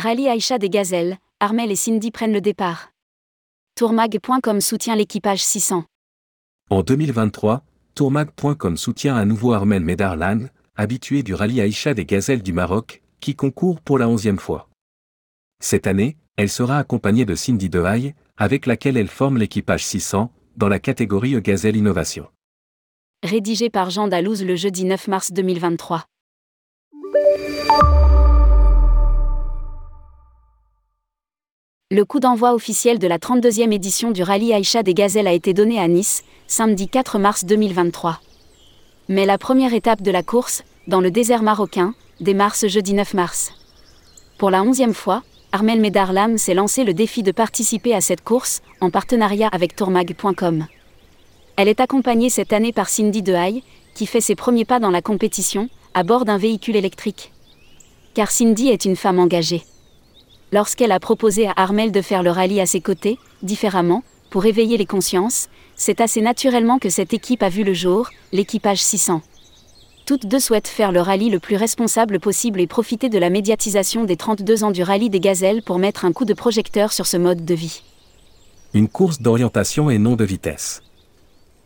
Rallye Aïcha des Gazelles, Armel et Cindy prennent le départ. Tourmag.com soutient l'équipage 600. En 2023, Tourmag.com soutient à nouveau Armel Medarlan, habitué du rallye Aïcha des Gazelles du Maroc, qui concourt pour la onzième fois. Cette année, elle sera accompagnée de Cindy Dehaye, avec laquelle elle forme l'équipage 600, dans la catégorie E Gazelle Innovation. Rédigé par Jean Dalouse le jeudi 9 mars 2023. Le coup d'envoi officiel de la 32e édition du rallye Aïcha des Gazelles a été donné à Nice, samedi 4 mars 2023. Mais la première étape de la course, dans le désert marocain, démarre ce jeudi 9 mars. Pour la onzième fois, Armel Medarlam s'est lancé le défi de participer à cette course, en partenariat avec tourmag.com. Elle est accompagnée cette année par Cindy Dehaye, qui fait ses premiers pas dans la compétition, à bord d'un véhicule électrique. Car Cindy est une femme engagée. Lorsqu'elle a proposé à Armel de faire le rallye à ses côtés, différemment, pour éveiller les consciences, c'est assez naturellement que cette équipe a vu le jour, l'équipage 600. Toutes deux souhaitent faire le rallye le plus responsable possible et profiter de la médiatisation des 32 ans du rallye des gazelles pour mettre un coup de projecteur sur ce mode de vie. Une course d'orientation et non de vitesse.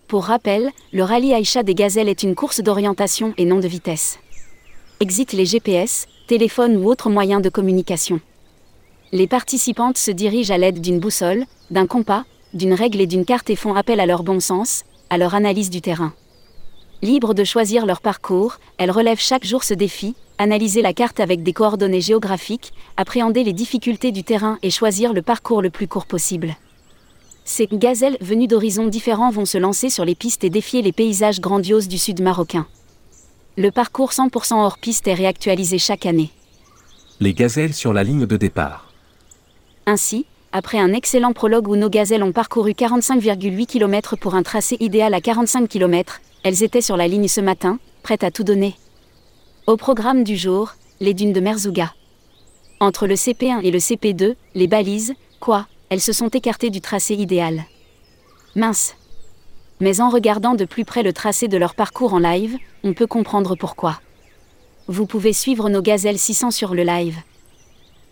Pour rappel, le rallye Aïcha des gazelles est une course d'orientation et non de vitesse. Exit les GPS, téléphones ou autres moyens de communication. Les participantes se dirigent à l'aide d'une boussole, d'un compas, d'une règle et d'une carte et font appel à leur bon sens, à leur analyse du terrain. Libres de choisir leur parcours, elles relèvent chaque jour ce défi, analyser la carte avec des coordonnées géographiques, appréhender les difficultés du terrain et choisir le parcours le plus court possible. Ces gazelles venues d'horizons différents vont se lancer sur les pistes et défier les paysages grandioses du sud marocain. Le parcours 100% hors piste est réactualisé chaque année. Les gazelles sur la ligne de départ. Ainsi, après un excellent prologue où nos gazelles ont parcouru 45,8 km pour un tracé idéal à 45 km, elles étaient sur la ligne ce matin, prêtes à tout donner. Au programme du jour, les dunes de Merzouga. Entre le CP1 et le CP2, les balises, quoi, elles se sont écartées du tracé idéal. Mince. Mais en regardant de plus près le tracé de leur parcours en live, on peut comprendre pourquoi. Vous pouvez suivre nos gazelles 600 sur le live.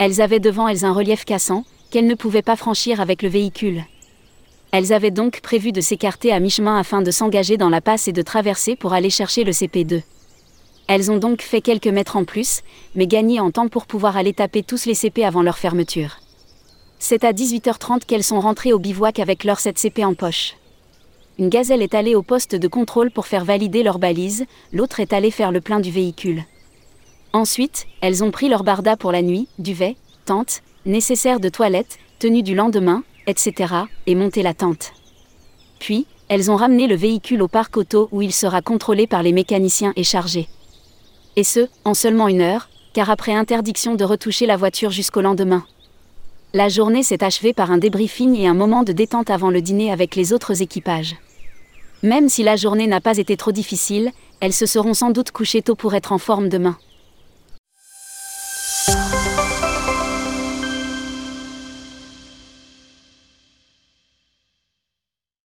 Elles avaient devant elles un relief cassant, qu'elles ne pouvaient pas franchir avec le véhicule. Elles avaient donc prévu de s'écarter à mi-chemin afin de s'engager dans la passe et de traverser pour aller chercher le CP2. Elles ont donc fait quelques mètres en plus, mais gagné en temps pour pouvoir aller taper tous les CP avant leur fermeture. C'est à 18h30 qu'elles sont rentrées au bivouac avec leur 7 CP en poche. Une gazelle est allée au poste de contrôle pour faire valider leur balise, l'autre est allée faire le plein du véhicule. Ensuite, elles ont pris leur barda pour la nuit, duvet, tente, nécessaire de toilette, tenue du lendemain, etc., et monter la tente. Puis, elles ont ramené le véhicule au parc auto où il sera contrôlé par les mécaniciens et chargé. Et ce, en seulement une heure, car après interdiction de retoucher la voiture jusqu'au lendemain. La journée s'est achevée par un débriefing et un moment de détente avant le dîner avec les autres équipages. Même si la journée n'a pas été trop difficile, elles se seront sans doute couchées tôt pour être en forme demain.